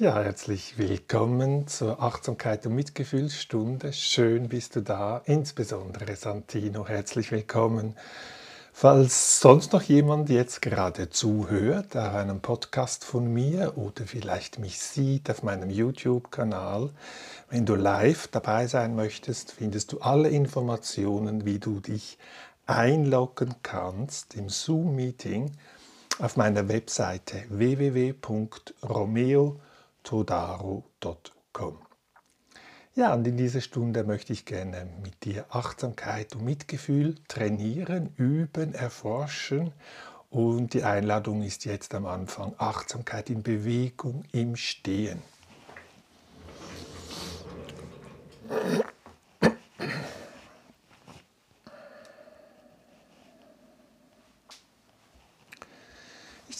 Ja, herzlich willkommen zur Achtsamkeit und Mitgefühlsstunde. Schön bist du da, insbesondere Santino. Herzlich willkommen. Falls sonst noch jemand jetzt gerade zuhört auf einem Podcast von mir oder vielleicht mich sieht auf meinem YouTube-Kanal, wenn du live dabei sein möchtest, findest du alle Informationen, wie du dich einloggen kannst im Zoom-Meeting auf meiner Webseite www.romeo.com todaro.com. Ja, und in dieser Stunde möchte ich gerne mit dir Achtsamkeit und Mitgefühl trainieren, üben, erforschen. Und die Einladung ist jetzt am Anfang Achtsamkeit in Bewegung, im Stehen.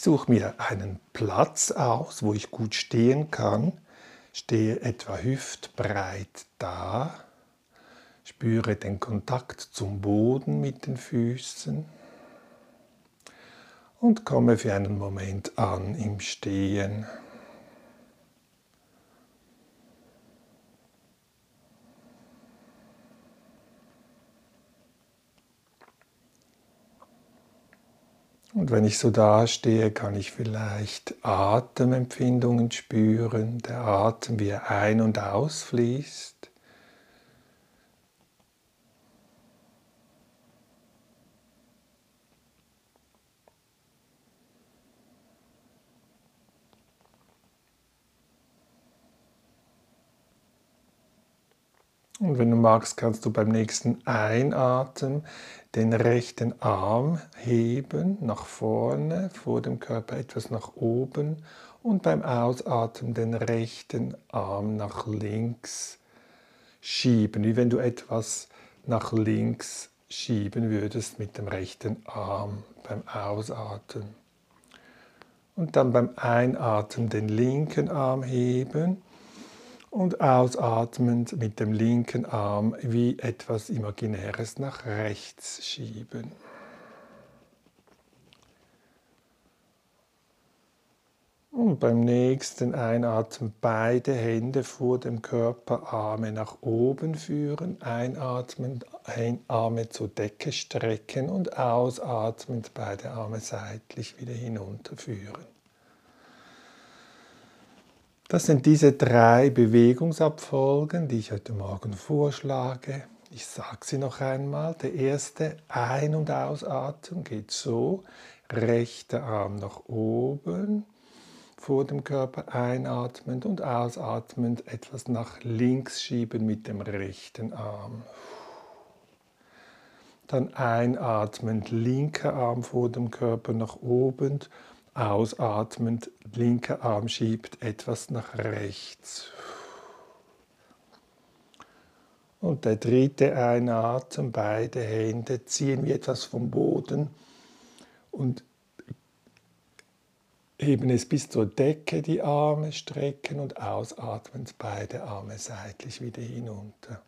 Suche mir einen Platz aus, wo ich gut stehen kann, stehe etwa hüftbreit da, spüre den Kontakt zum Boden mit den Füßen. Und komme für einen Moment an im Stehen. Und wenn ich so dastehe, kann ich vielleicht Atemempfindungen spüren, der Atem, wie er ein- und ausfließt. Und wenn du magst, kannst du beim nächsten Einatmen den rechten Arm heben nach vorne, vor dem Körper etwas nach oben und beim Ausatmen den rechten Arm nach links schieben, wie wenn du etwas nach links schieben würdest mit dem rechten Arm beim Ausatmen. Und dann beim Einatmen den linken Arm heben und ausatmend mit dem linken Arm wie etwas Imaginäres nach rechts schieben. Und beim nächsten Einatmen beide Hände vor dem Körper, Arme nach oben führen, einatmen, Arme zur Decke strecken und ausatmend beide Arme seitlich wieder hinunterführen. Das sind diese drei Bewegungsabfolgen, die ich heute Morgen vorschlage. Ich sage sie noch einmal. Der erste Ein- und Ausatmen geht so. Rechter Arm nach oben, vor dem Körper einatmend und ausatmend etwas nach links schieben mit dem rechten Arm. Dann einatmend linker Arm vor dem Körper nach oben Ausatmend, linker Arm schiebt etwas nach rechts. Und der dritte Einatmen, beide Hände ziehen wie etwas vom Boden und heben es bis zur Decke, die Arme strecken und ausatmend beide Arme seitlich wieder hinunter.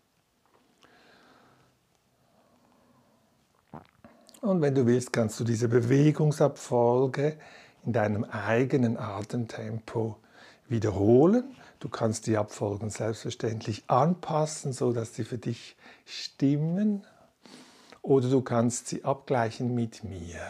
Und wenn du willst, kannst du diese Bewegungsabfolge in deinem eigenen Atemtempo wiederholen. Du kannst die Abfolgen selbstverständlich anpassen, so dass sie für dich stimmen. Oder du kannst sie abgleichen mit mir.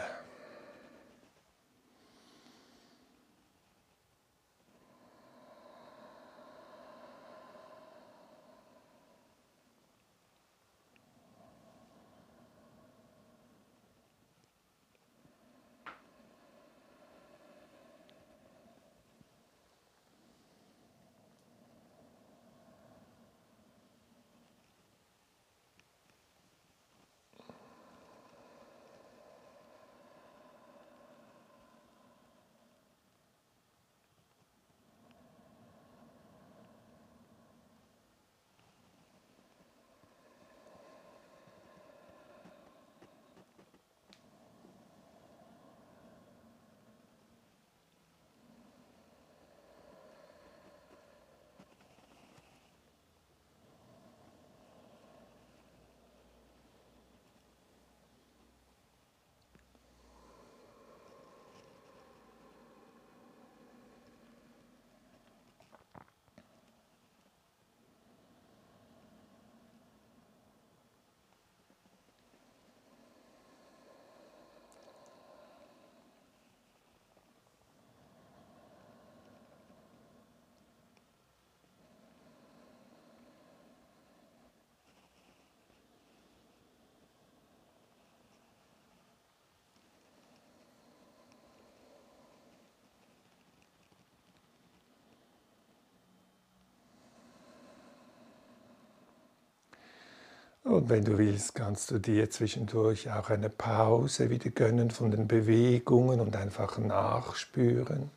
Und wenn du willst, kannst du dir zwischendurch auch eine Pause wieder gönnen von den Bewegungen und einfach nachspüren,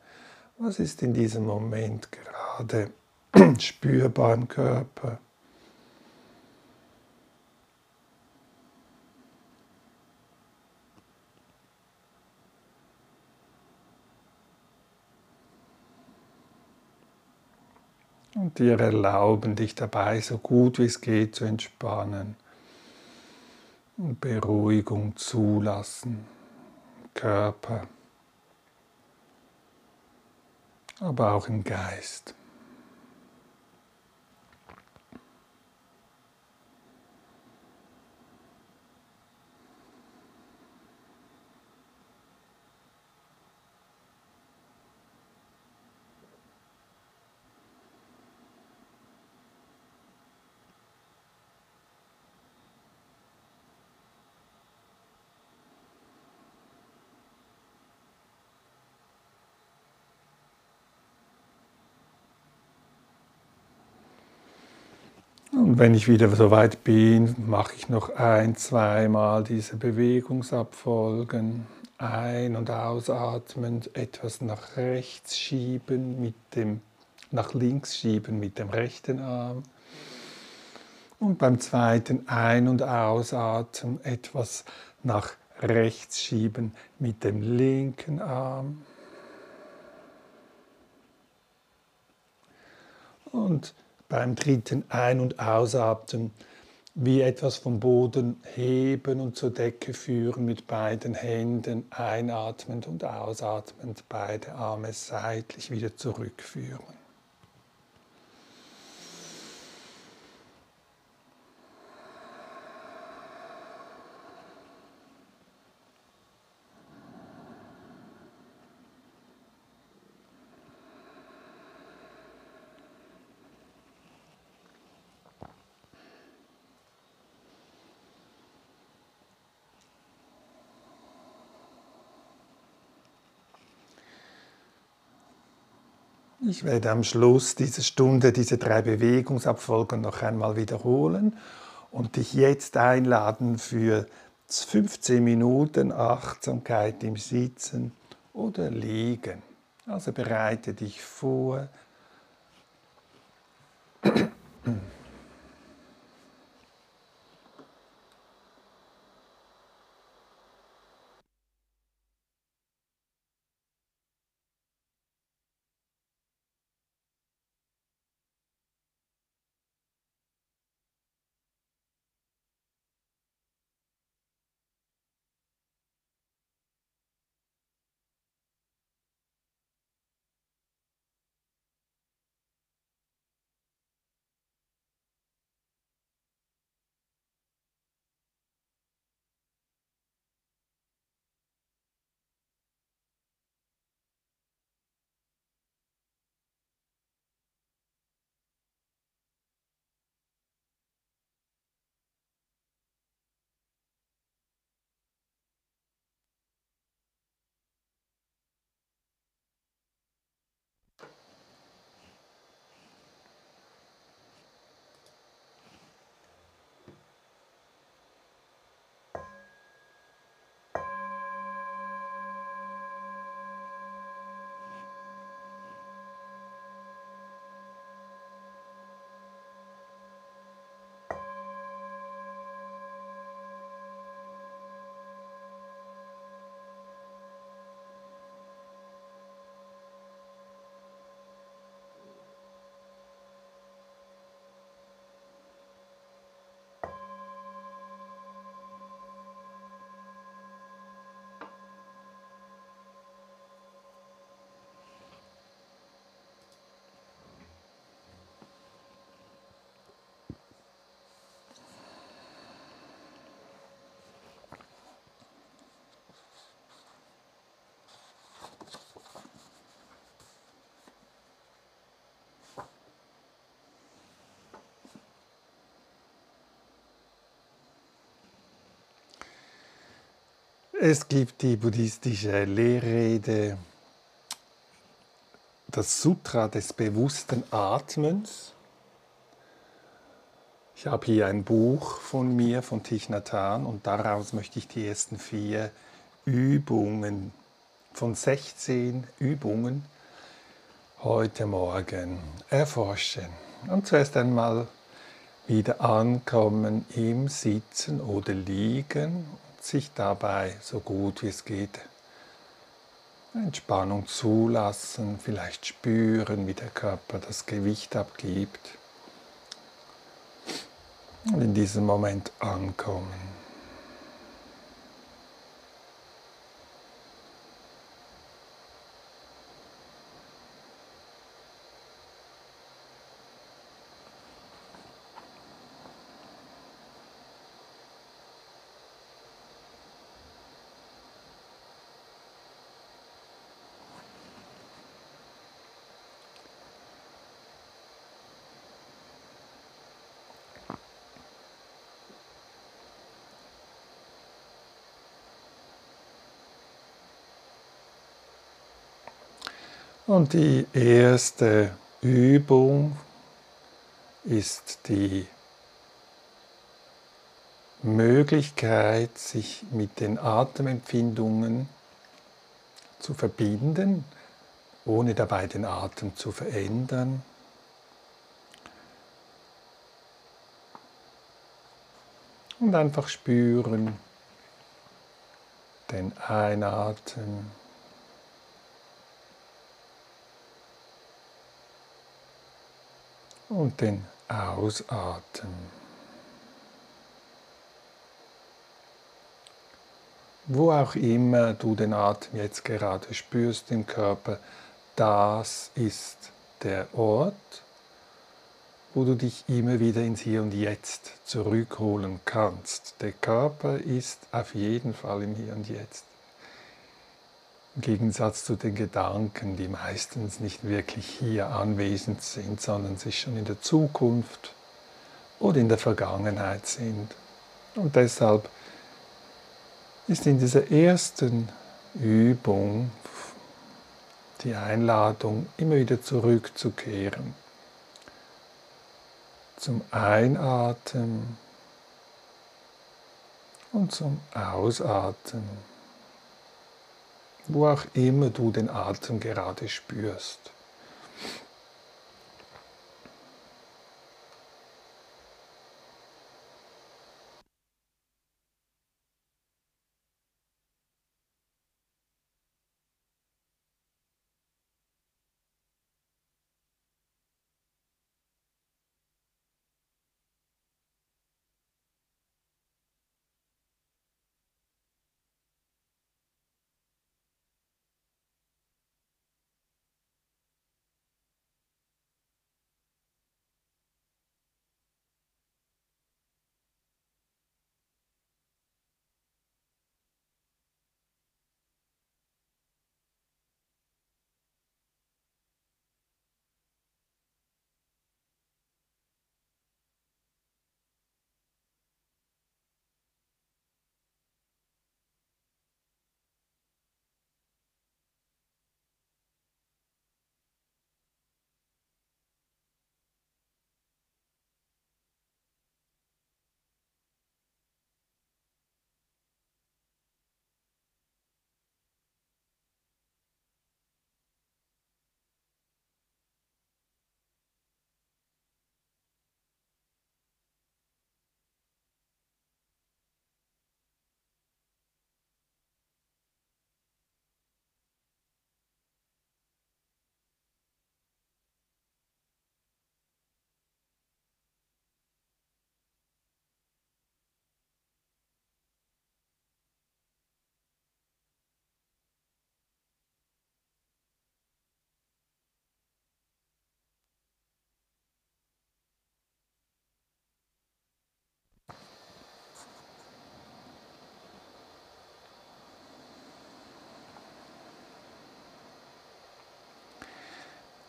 was ist in diesem Moment gerade spürbar im Körper. und dir erlauben, dich dabei so gut wie es geht zu entspannen. Und Beruhigung zulassen, Körper, aber auch im Geist. Wenn ich wieder so weit bin, mache ich noch ein, zweimal diese Bewegungsabfolgen. Ein- und ausatmen, etwas nach rechts schieben mit dem, nach links schieben mit dem rechten Arm. Und beim zweiten Ein- und Ausatmen etwas nach rechts schieben mit dem linken Arm. Und beim dritten Ein- und Ausatmen wie etwas vom Boden heben und zur Decke führen mit beiden Händen, einatmend und ausatmend, beide Arme seitlich wieder zurückführen. Ich werde am Schluss dieser Stunde diese drei Bewegungsabfolgen noch einmal wiederholen und dich jetzt einladen für 15 Minuten Achtsamkeit im Sitzen oder Liegen. Also bereite dich vor. Es gibt die buddhistische Lehrrede, das Sutra des bewussten Atmens. Ich habe hier ein Buch von mir, von Thich Nhat Hanh, und daraus möchte ich die ersten vier Übungen von 16 Übungen heute Morgen erforschen. Und zuerst einmal wieder ankommen im Sitzen oder Liegen sich dabei so gut wie es geht Entspannung zulassen, vielleicht spüren, wie der Körper das Gewicht abgibt und in diesem Moment ankommen. Und die erste Übung ist die Möglichkeit, sich mit den Atemempfindungen zu verbinden, ohne dabei den Atem zu verändern. Und einfach spüren den Einatmen und den Ausatmen. Wo auch immer du den Atem jetzt gerade spürst im Körper, das ist der Ort, wo du dich immer wieder ins Hier und Jetzt zurückholen kannst. Der Körper ist auf jeden Fall im Hier und Jetzt. Im Gegensatz zu den Gedanken, die meistens nicht wirklich hier anwesend sind, sondern sich schon in der Zukunft oder in der Vergangenheit sind. Und deshalb ist in dieser ersten Übung die Einladung, immer wieder zurückzukehren zum Einatmen und zum Ausatmen wo auch immer du den Atem gerade spürst.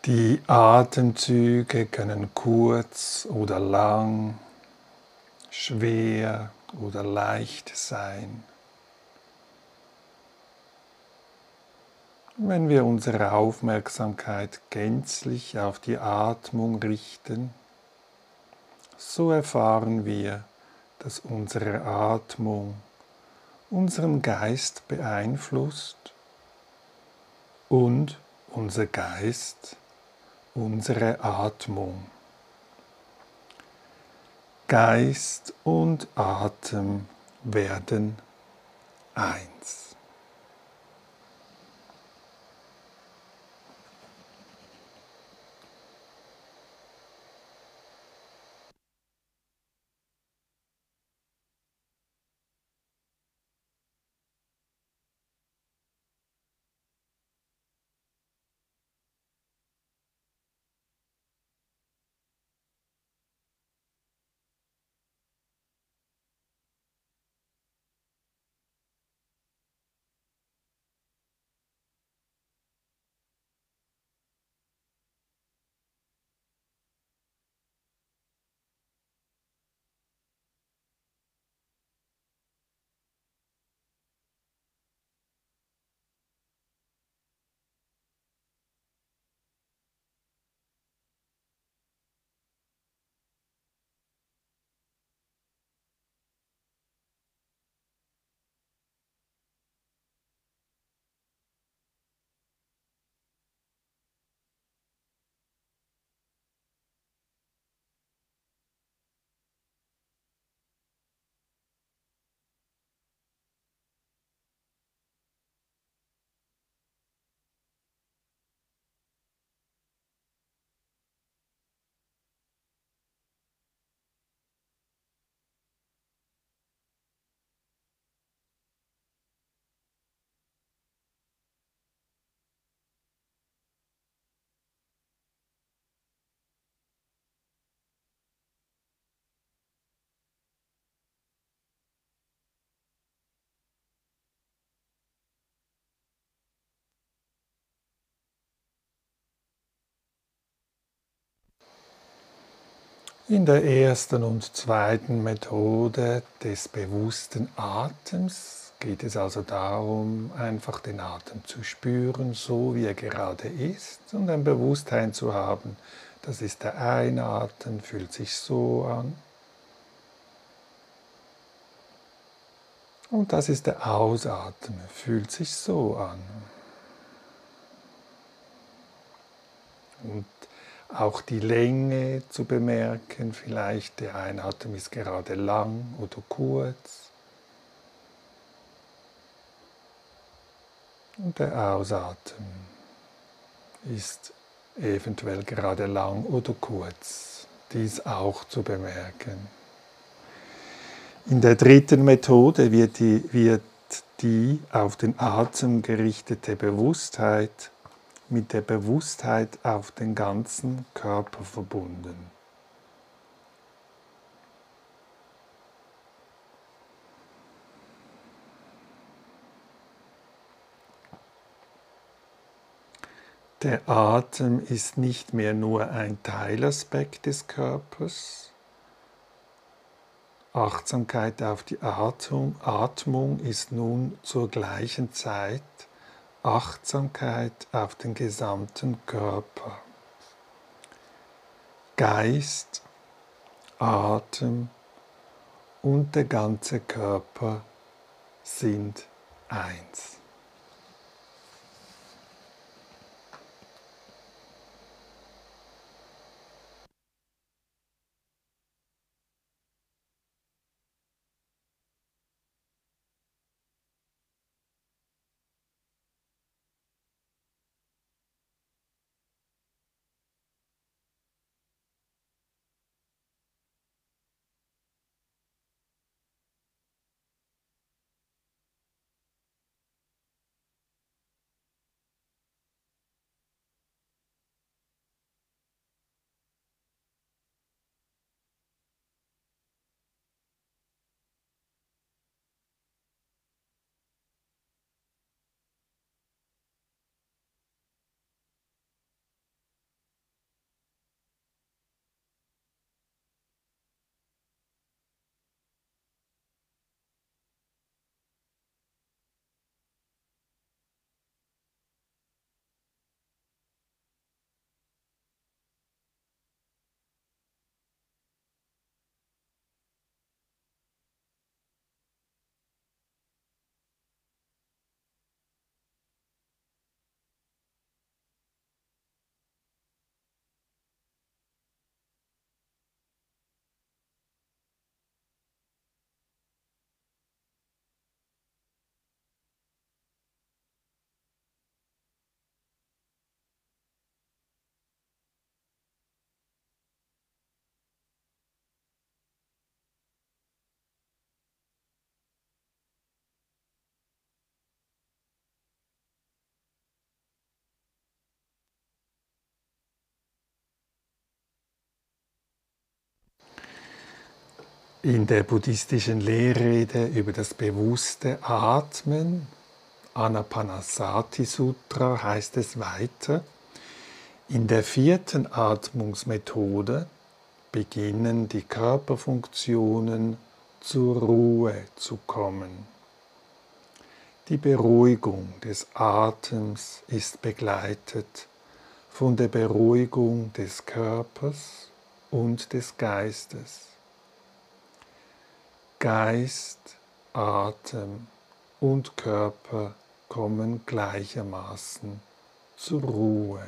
Die Atemzüge können kurz oder lang, schwer oder leicht sein. Wenn wir unsere Aufmerksamkeit gänzlich auf die Atmung richten, so erfahren wir, dass unsere Atmung unseren Geist beeinflusst und unser Geist unsere Atmung. Geist und Atem werden eins. In der ersten und zweiten Methode des bewussten Atems geht es also darum, einfach den Atem zu spüren, so wie er gerade ist und ein Bewusstsein zu haben. Das ist der Einatmen, fühlt sich so an. Und das ist der Ausatmen, fühlt sich so an. Und auch die Länge zu bemerken, vielleicht der Einatmen ist gerade lang oder kurz. Und der Ausatmen ist eventuell gerade lang oder kurz. Dies auch zu bemerken. In der dritten Methode wird die, wird die auf den Atem gerichtete Bewusstheit mit der Bewusstheit auf den ganzen Körper verbunden. Der Atem ist nicht mehr nur ein Teilaspekt des Körpers. Achtsamkeit auf die Atmung, ist nun zur gleichen Zeit Achtsamkeit auf den gesamten Körper. Geist, Atem und der ganze Körper sind eins. In der buddhistischen Lehrrede über das bewusste Atmen, Anapanasati Sutra, heißt es weiter, in der vierten Atmungsmethode beginnen die Körperfunktionen zur Ruhe zu kommen. Die Beruhigung des Atems ist begleitet von der Beruhigung des Körpers und des Geistes. Geist, Atem und Körper kommen gleichermaßen zur Ruhe.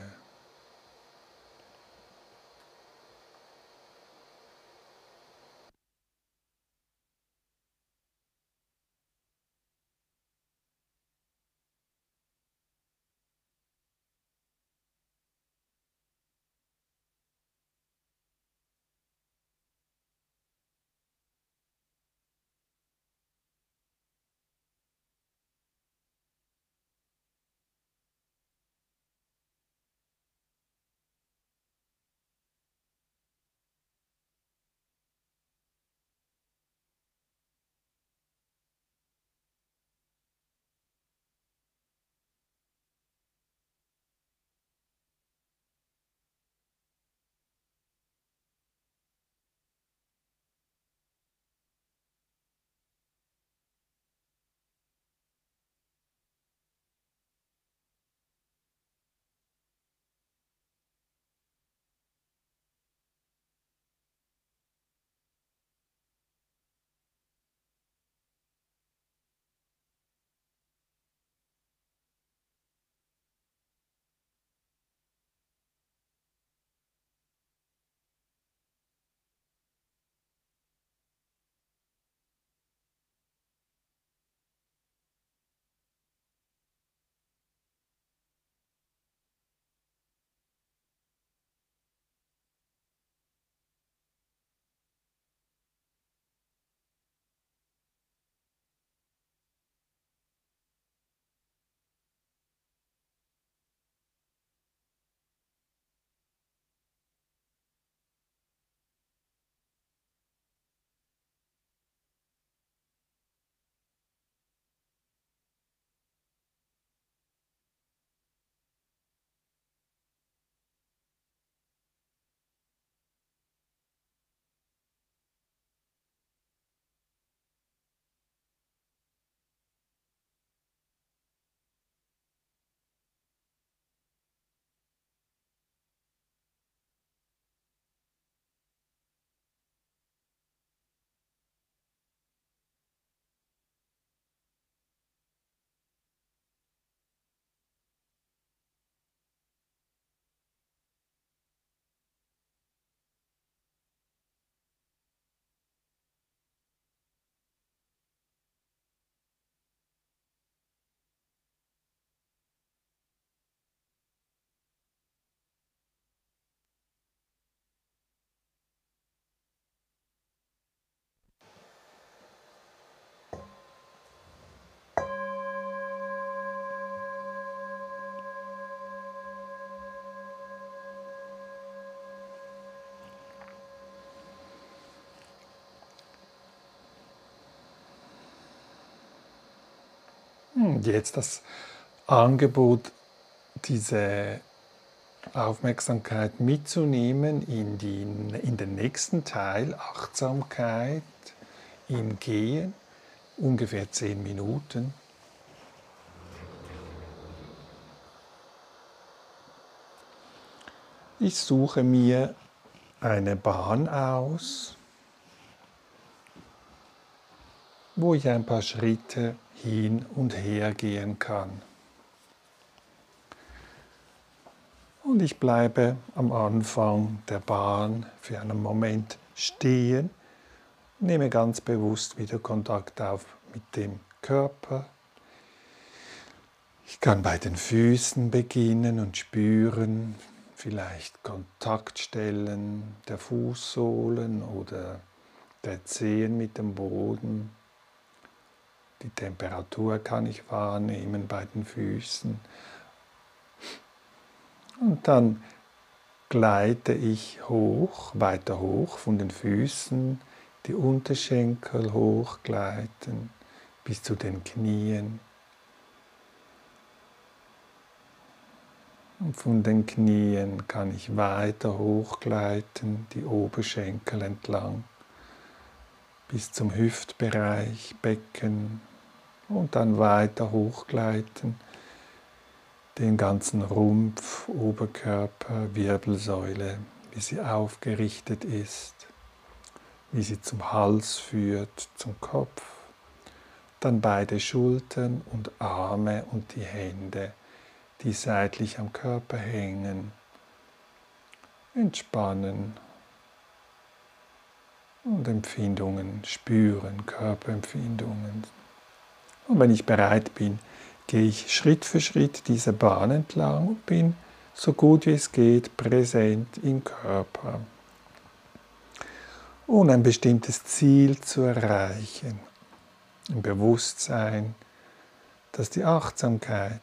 Jetzt das Angebot, diese Aufmerksamkeit mitzunehmen in, die, in den nächsten Teil, Achtsamkeit im Gehen, ungefähr zehn Minuten. Ich suche mir eine Bahn aus, wo ich ein paar Schritte hin und her gehen kann. Und ich bleibe am Anfang der Bahn für einen Moment stehen, nehme ganz bewusst wieder Kontakt auf mit dem Körper. Ich kann bei den Füßen beginnen und spüren, vielleicht Kontaktstellen der Fußsohlen oder der Zehen mit dem Boden. Die Temperatur kann ich wahrnehmen bei den Füßen. Und dann gleite ich hoch, weiter hoch von den Füßen die Unterschenkel hochgleiten bis zu den Knien. Und von den Knien kann ich weiter hochgleiten, die Oberschenkel entlang bis zum Hüftbereich, Becken und dann weiter hochgleiten, den ganzen Rumpf, Oberkörper, Wirbelsäule, wie sie aufgerichtet ist, wie sie zum Hals führt, zum Kopf, dann beide Schultern und Arme und die Hände, die seitlich am Körper hängen, entspannen und Empfindungen spüren, Körperempfindungen. Und wenn ich bereit bin, gehe ich Schritt für Schritt diese Bahn entlang und bin so gut wie es geht präsent im Körper. Um ein bestimmtes Ziel zu erreichen, im Bewusstsein, dass die Achtsamkeit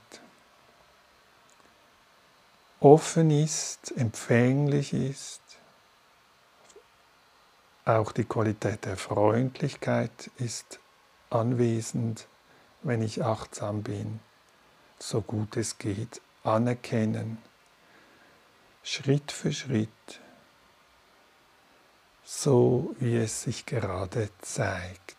offen ist, empfänglich ist, auch die Qualität der Freundlichkeit ist anwesend, wenn ich achtsam bin, so gut es geht, anerkennen, Schritt für Schritt, so wie es sich gerade zeigt.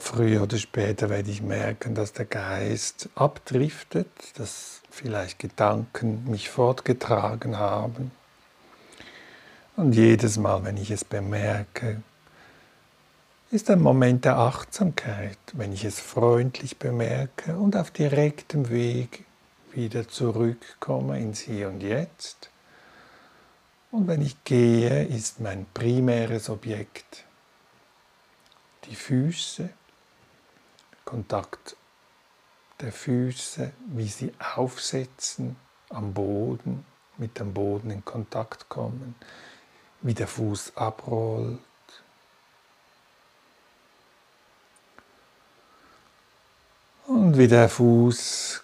Früher oder später werde ich merken, dass der Geist abdriftet, dass vielleicht Gedanken mich fortgetragen haben. Und jedes Mal, wenn ich es bemerke, ist ein Moment der Achtsamkeit, wenn ich es freundlich bemerke und auf direktem Weg wieder zurückkomme ins Hier und Jetzt. Und wenn ich gehe, ist mein primäres Objekt die Füße, Kontakt der Füße, wie sie aufsetzen am Boden, mit dem Boden in Kontakt kommen, wie der Fuß abrollt. Und wie der Fuß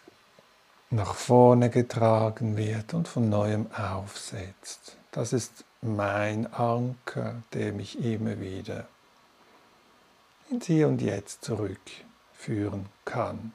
nach vorne getragen wird und von neuem aufsetzt. Das ist mein Anker, der mich immer wieder ins Hier und Jetzt zurückführen kann.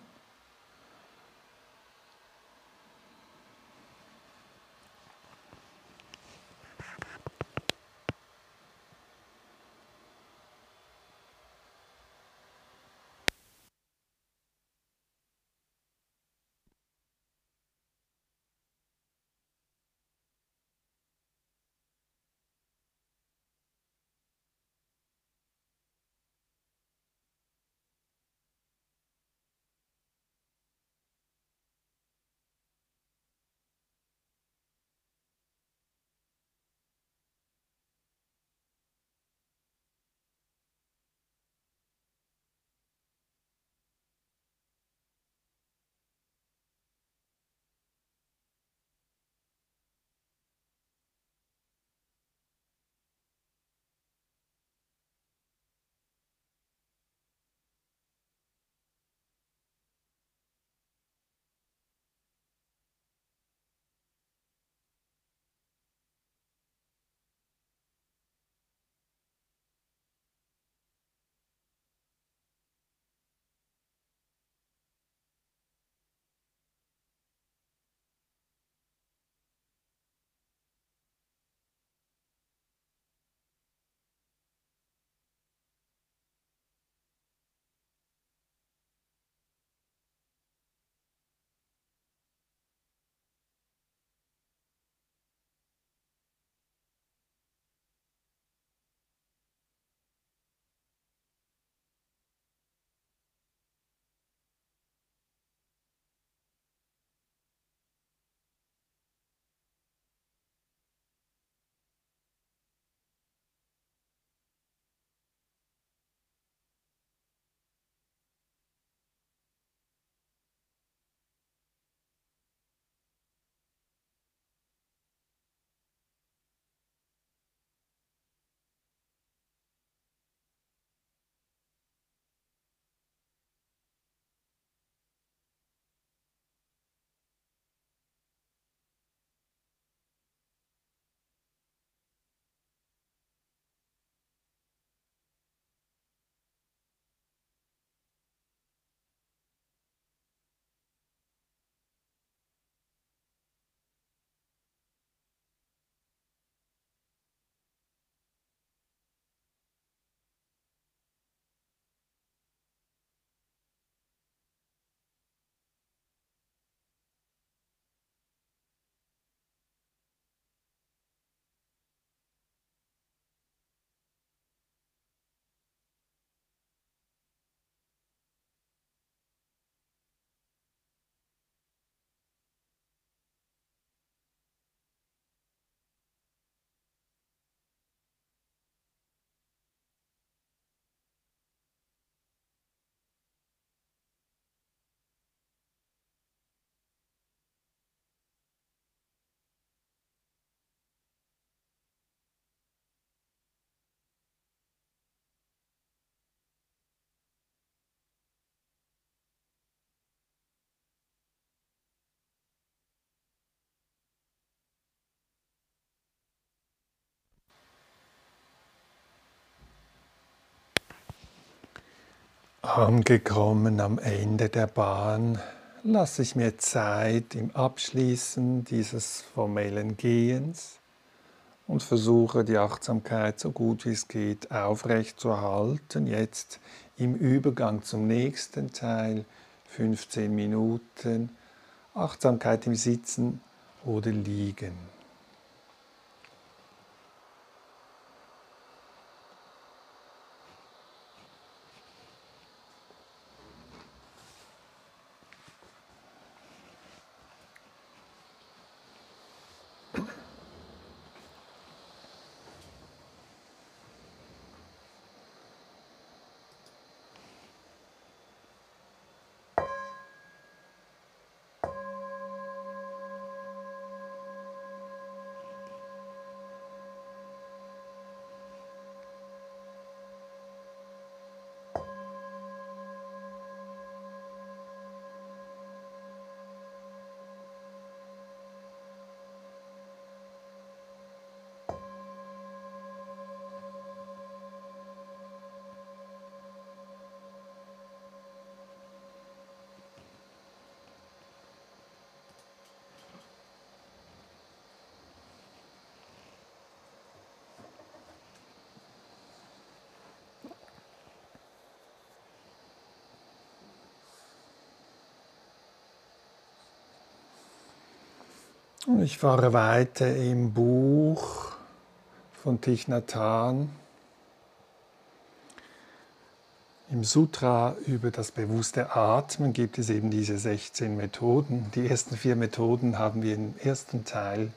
Angekommen am Ende der Bahn lasse ich mir Zeit im Abschließen dieses formellen Gehens und versuche die Achtsamkeit so gut wie es geht aufrecht zu erhalten. Jetzt im Übergang zum nächsten Teil 15 Minuten Achtsamkeit im Sitzen oder Liegen. Ich fahre weiter im Buch von Thich Nhat Hanh. Im Sutra über das bewusste Atmen gibt es eben diese 16 Methoden. Die ersten vier Methoden haben wir im ersten Teil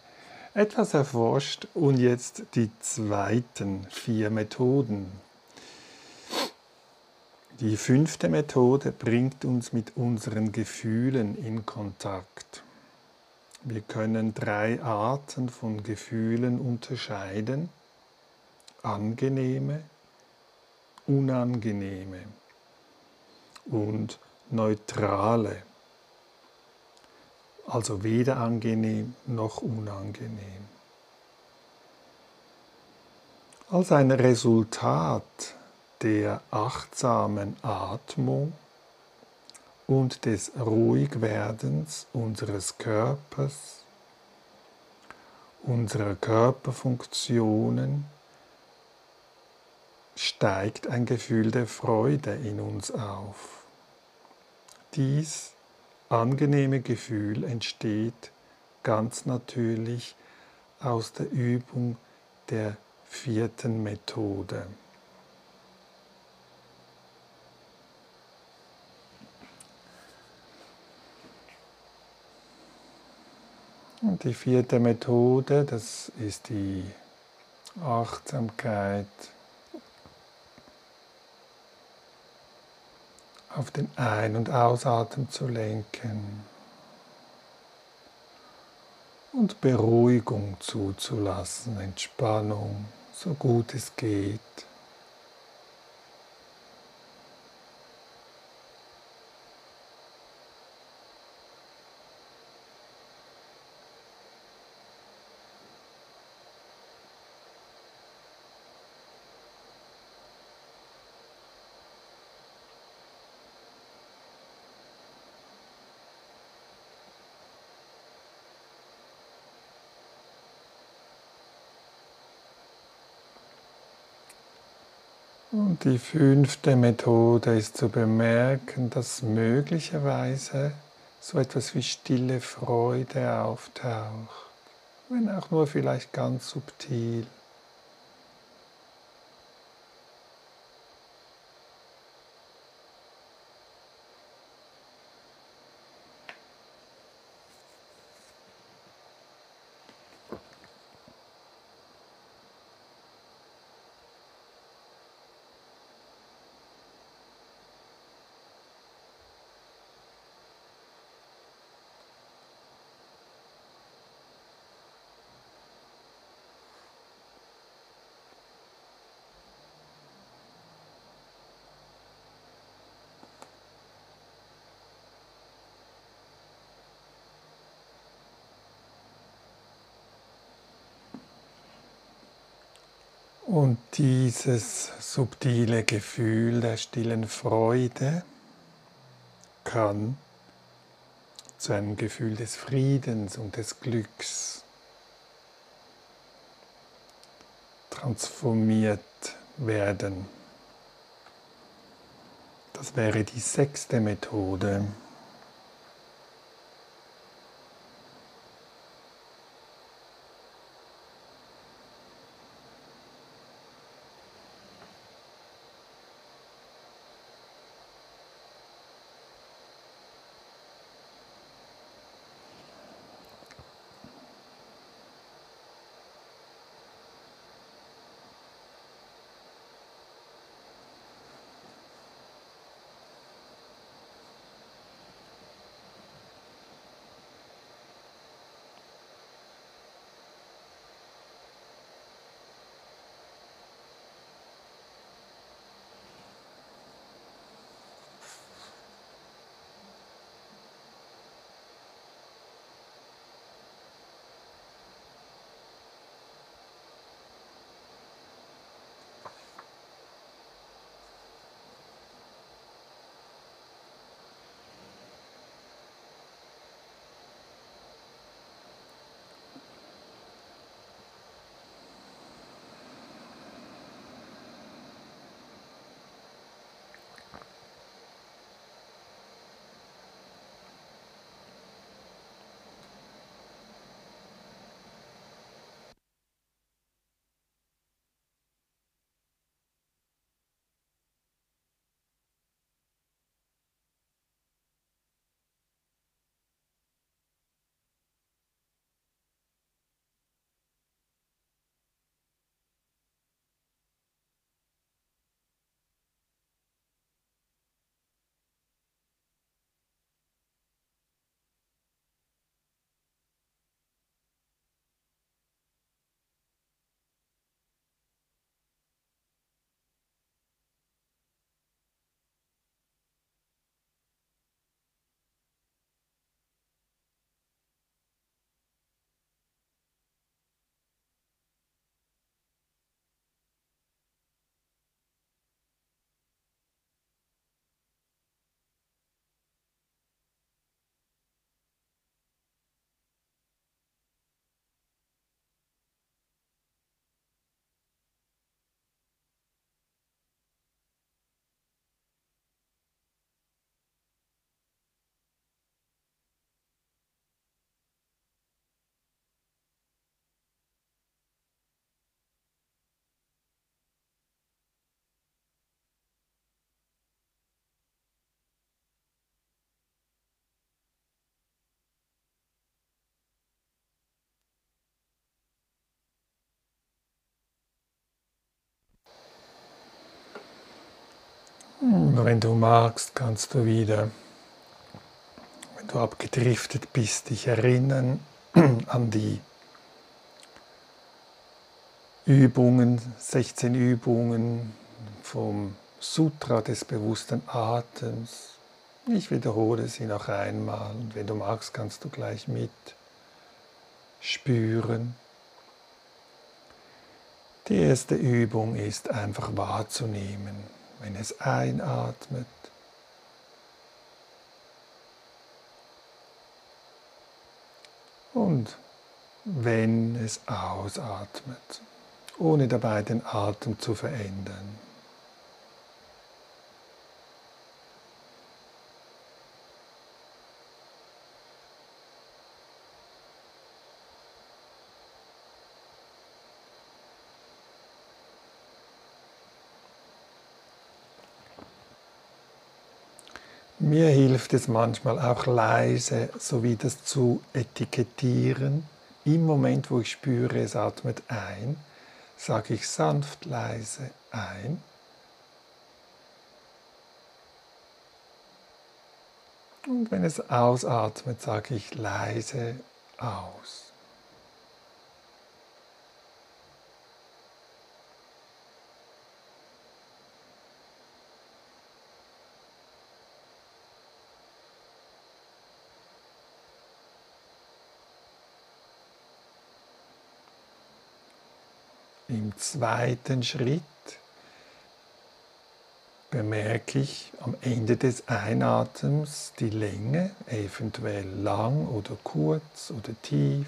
etwas erforscht und jetzt die zweiten vier Methoden. Die fünfte Methode bringt uns mit unseren Gefühlen in Kontakt. Wir können drei Arten von Gefühlen unterscheiden. Angenehme, unangenehme und neutrale. Also weder angenehm noch unangenehm. Als ein Resultat der achtsamen Atmung und des Ruhigwerdens unseres Körpers, unserer Körperfunktionen, steigt ein Gefühl der Freude in uns auf. Dies angenehme Gefühl entsteht ganz natürlich aus der Übung der vierten Methode. Und die vierte Methode, das ist die Achtsamkeit auf den Ein- und Ausatmen zu lenken und Beruhigung zuzulassen, Entspannung, so gut es geht. Und die fünfte Methode ist zu bemerken, dass möglicherweise so etwas wie stille Freude auftaucht, wenn auch nur vielleicht ganz subtil. Und dieses subtile Gefühl der stillen Freude kann zu einem Gefühl des Friedens und des Glücks transformiert werden. Das wäre die sechste Methode. Wenn du magst, kannst du wieder, wenn du abgedriftet bist, dich erinnern an die Übungen, 16 Übungen vom Sutra des bewussten Atems. Ich wiederhole sie noch einmal und wenn du magst, kannst du gleich mit spüren. Die erste Übung ist einfach wahrzunehmen wenn es einatmet. Und wenn es ausatmet, ohne dabei den Atem zu verändern. Mir hilft es manchmal auch leise, so wie das zu etikettieren. Im Moment, wo ich spüre, es atmet ein, sage ich sanft leise ein. Und wenn es ausatmet, sage ich leise aus. Im zweiten Schritt bemerke ich am Ende des Einatems die Länge, eventuell lang oder kurz oder tief.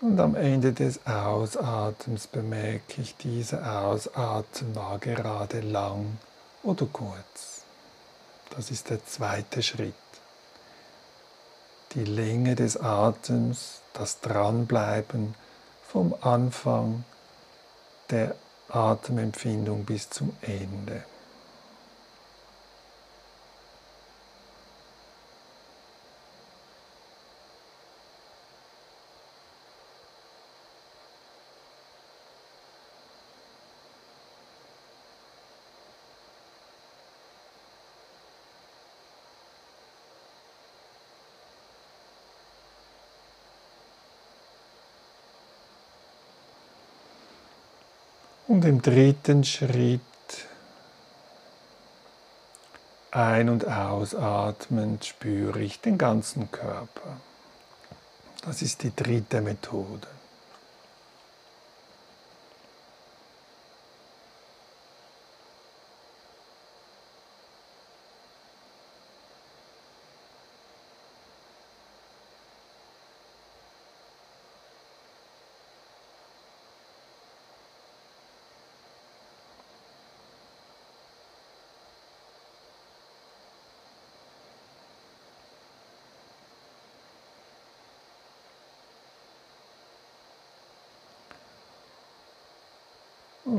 Und am Ende des Ausatems bemerke ich, dieser Ausatmen war gerade lang oder kurz. Das ist der zweite Schritt. Die Länge des Atems, das Dranbleiben vom Anfang der Atemempfindung bis zum Ende. Und im dritten Schritt ein- und ausatmend spüre ich den ganzen Körper. Das ist die dritte Methode.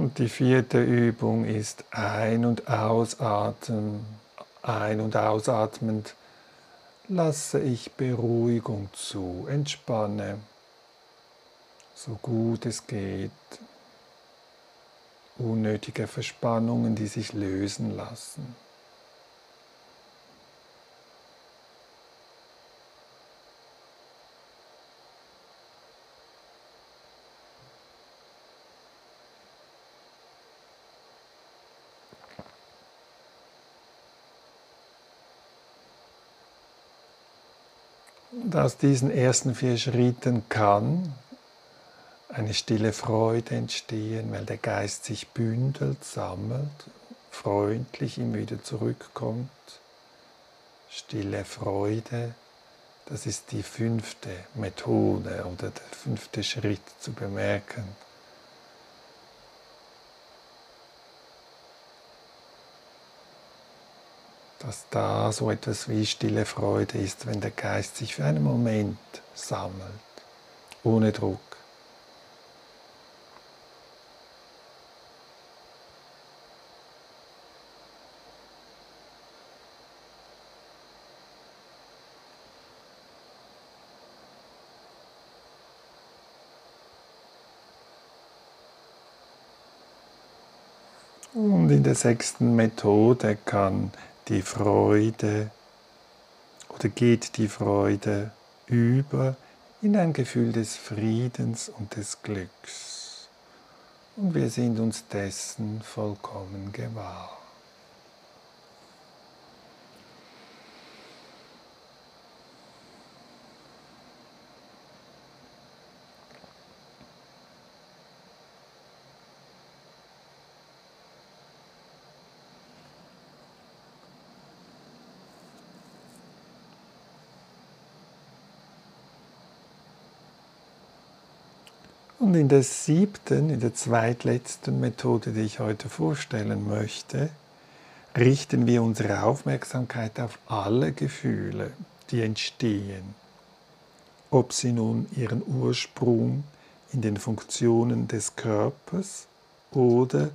Und die vierte Übung ist ein- und ausatmen. Ein- und ausatmend lasse ich Beruhigung zu, entspanne, so gut es geht. Unnötige Verspannungen, die sich lösen lassen. Aus diesen ersten vier Schritten kann eine stille Freude entstehen, weil der Geist sich bündelt, sammelt, freundlich ihm wieder zurückkommt. Stille Freude, das ist die fünfte Methode oder der fünfte Schritt zu bemerken. Dass da so etwas wie stille Freude ist, wenn der Geist sich für einen Moment sammelt, ohne Druck. Und in der sechsten Methode kann die Freude oder geht die Freude über in ein Gefühl des Friedens und des Glücks. Und wir sind uns dessen vollkommen gewahr. In der siebten, in der zweitletzten Methode, die ich heute vorstellen möchte, richten wir unsere Aufmerksamkeit auf alle Gefühle, die entstehen, ob sie nun ihren Ursprung in den Funktionen des Körpers oder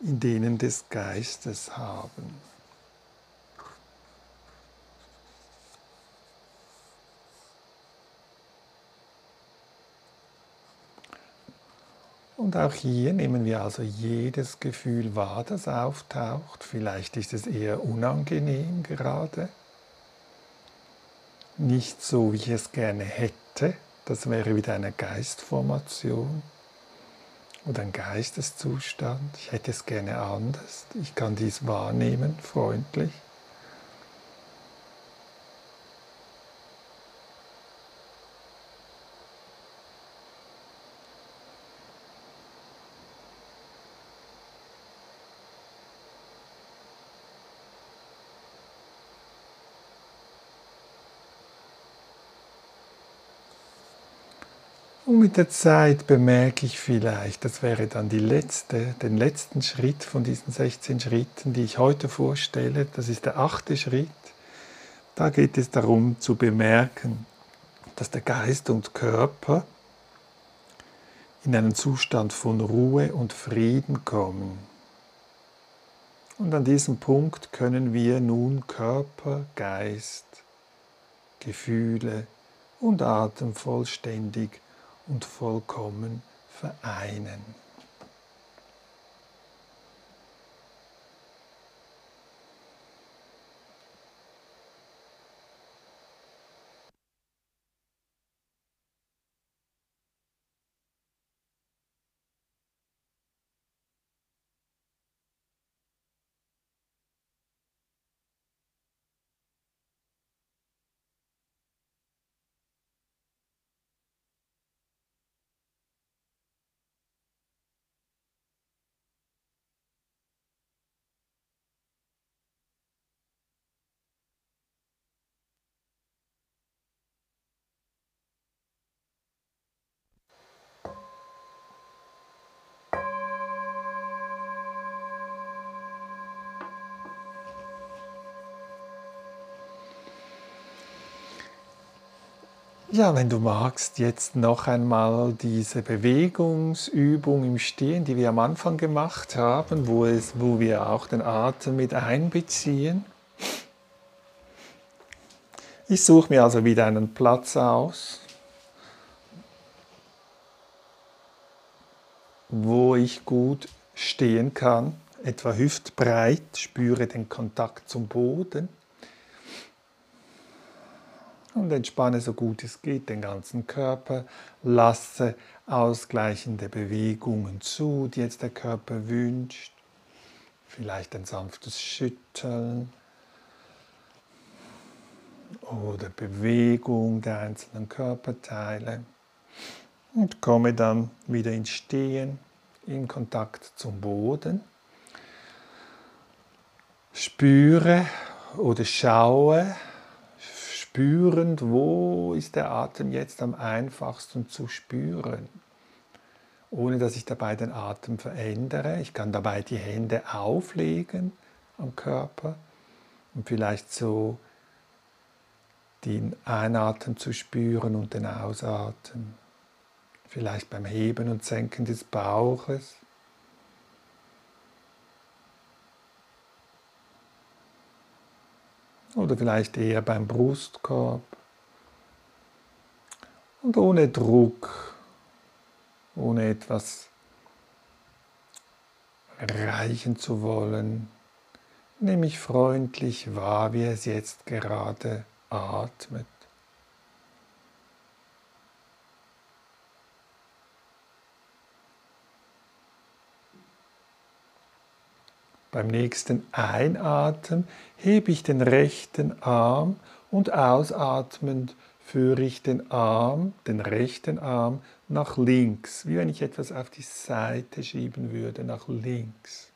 in denen des Geistes haben. Und auch hier nehmen wir also jedes Gefühl wahr, das auftaucht. Vielleicht ist es eher unangenehm gerade. Nicht so, wie ich es gerne hätte. Das wäre wieder eine Geistformation oder ein Geisteszustand. Ich hätte es gerne anders. Ich kann dies wahrnehmen, freundlich. Und mit der Zeit bemerke ich vielleicht, das wäre dann die letzte, den letzten Schritt von diesen 16 Schritten, die ich heute vorstelle. Das ist der achte Schritt. Da geht es darum zu bemerken, dass der Geist und Körper in einen Zustand von Ruhe und Frieden kommen. Und an diesem Punkt können wir nun Körper, Geist, Gefühle und Atem vollständig und vollkommen vereinen. Ja, wenn du magst, jetzt noch einmal diese Bewegungsübung im Stehen, die wir am Anfang gemacht haben, wo, es, wo wir auch den Atem mit einbeziehen. Ich suche mir also wieder einen Platz aus, wo ich gut stehen kann, etwa hüftbreit, spüre den Kontakt zum Boden und entspanne so gut es geht den ganzen Körper. Lasse ausgleichende Bewegungen zu, die jetzt der Körper wünscht. Vielleicht ein sanftes Schütteln oder Bewegung der einzelnen Körperteile. Und komme dann wieder ins Stehen, in Kontakt zum Boden. Spüre oder schaue, spürend, wo ist der Atem jetzt am einfachsten zu spüren, ohne dass ich dabei den Atem verändere. Ich kann dabei die Hände auflegen am Körper und vielleicht so den Einatmen zu spüren und den Ausatmen. Vielleicht beim Heben und Senken des Bauches. Oder vielleicht eher beim Brustkorb. Und ohne Druck, ohne etwas erreichen zu wollen, nehme ich freundlich wahr, wie es jetzt gerade atmet. Beim nächsten Einatmen hebe ich den rechten Arm und ausatmend führe ich den Arm, den rechten Arm nach links, wie wenn ich etwas auf die Seite schieben würde, nach links.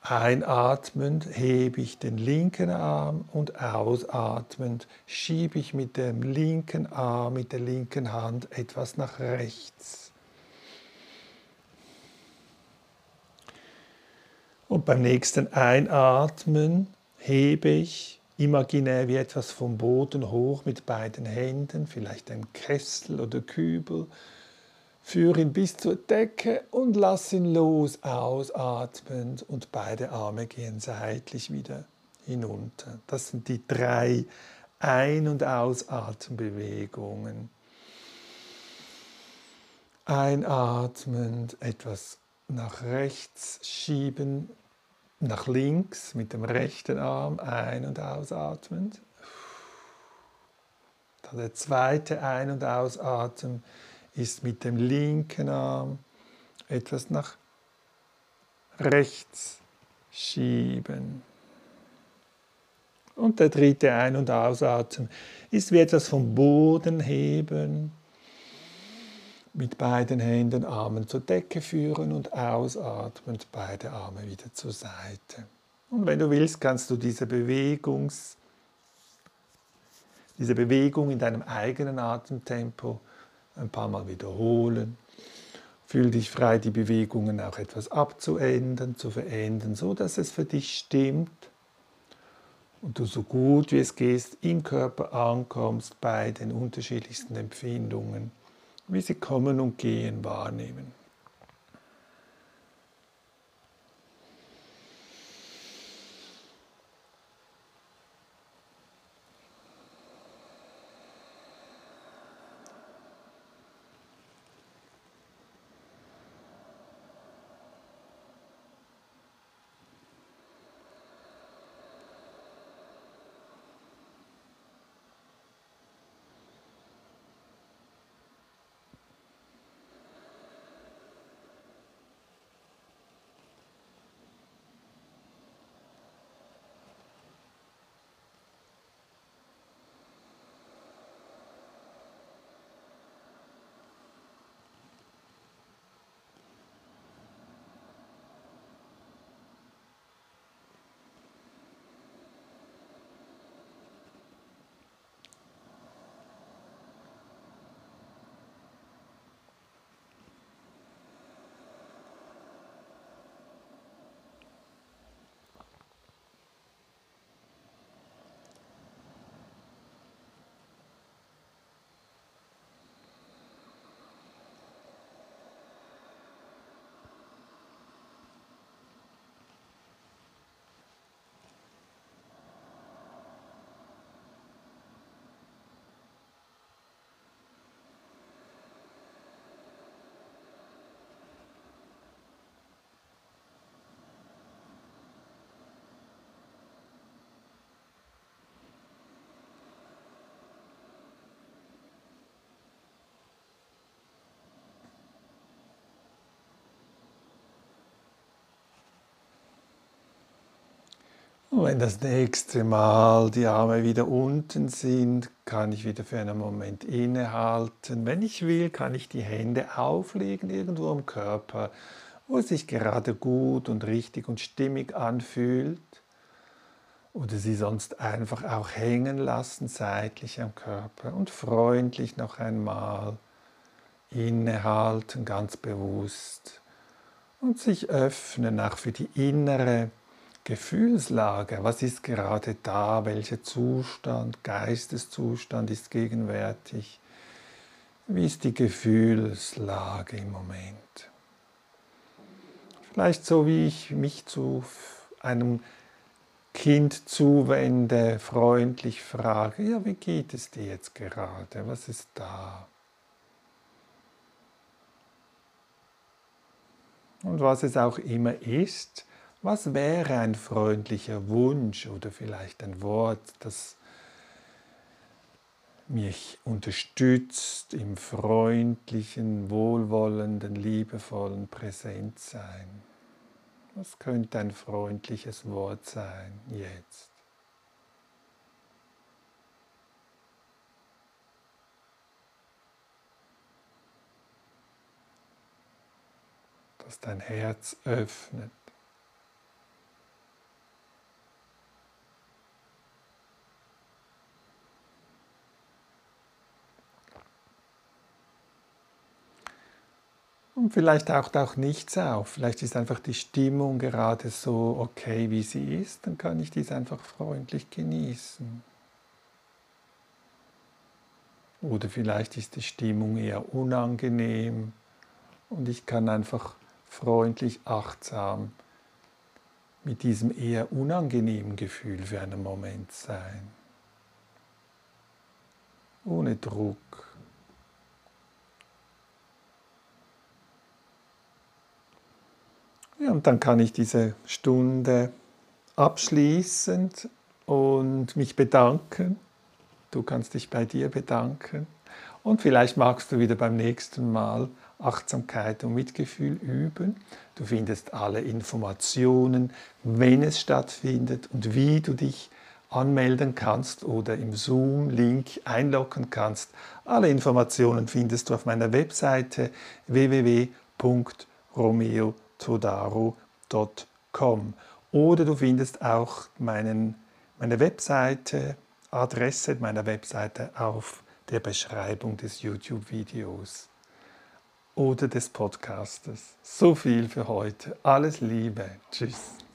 Einatmend hebe ich den linken Arm und ausatmend schiebe ich mit dem linken Arm, mit der linken Hand etwas nach rechts. Und beim nächsten Einatmen hebe ich imaginär wie etwas vom Boden hoch mit beiden Händen, vielleicht ein Kessel oder Kübel, führe ihn bis zur Decke und lass ihn los, ausatmend und beide Arme gehen seitlich wieder hinunter. Das sind die drei Ein- und Ausatemբewegungen. Einatmend etwas nach rechts schieben, nach links mit dem rechten Arm ein- und ausatmend. Dann der zweite Ein- und Ausatmen ist mit dem linken Arm etwas nach rechts schieben. Und der dritte Ein- und Ausatmen ist wie etwas vom Boden heben mit beiden Händen Armen zur Decke führen und ausatmend beide Arme wieder zur Seite. Und wenn du willst, kannst du diese Bewegungsweise diese Bewegung in deinem eigenen Atemtempo ein paar Mal wiederholen. Fühl dich frei, die Bewegungen auch etwas abzuändern, zu verändern, so dass es für dich stimmt und du so gut wie es geht im Körper ankommst bei den unterschiedlichsten Empfindungen, wie sie kommen und gehen wahrnehmen. Und wenn das nächste Mal die Arme wieder unten sind, kann ich wieder für einen Moment innehalten. Wenn ich will, kann ich die Hände auflegen irgendwo am Körper, wo es sich gerade gut und richtig und stimmig anfühlt. Oder sie sonst einfach auch hängen lassen, seitlich am Körper und freundlich noch einmal innehalten, ganz bewusst und sich öffnen auch für die innere Gefühlslage, was ist gerade da, welcher Zustand, Geisteszustand ist gegenwärtig, wie ist die Gefühlslage im Moment. Vielleicht so wie ich mich zu einem Kind zuwende, freundlich frage, ja, wie geht es dir jetzt gerade, was ist da? Und was es auch immer ist, was wäre ein freundlicher Wunsch oder vielleicht ein Wort, das mich unterstützt im freundlichen, wohlwollenden, liebevollen Präsentsein? Was könnte ein freundliches Wort sein jetzt? das dein Herz öffnet. Vielleicht taucht auch nichts auf. Vielleicht ist einfach die Stimmung gerade so okay, wie sie ist. Dann kann ich dies einfach freundlich genießen. Oder vielleicht ist die Stimmung eher unangenehm und ich kann einfach freundlich, achtsam mit diesem eher unangenehmen Gefühl für einen Moment sein. Ohne Druck. Ja, und dann kann ich diese Stunde abschließen und mich bedanken. Du kannst dich bei dir bedanken. Und vielleicht magst du wieder beim nächsten Mal Achtsamkeit und Mitgefühl üben. Du findest alle Informationen, wenn es stattfindet und wie du dich anmelden kannst oder im Zoom-Link einloggen kannst. Alle Informationen findest du auf meiner Webseite www.romeo.com todaro.com. Oder du findest auch meinen, meine Webseite Adresse meiner Webseite auf der Beschreibung des YouTube-Videos oder des Podcastes. So viel für heute. Alles Liebe. Tschüss.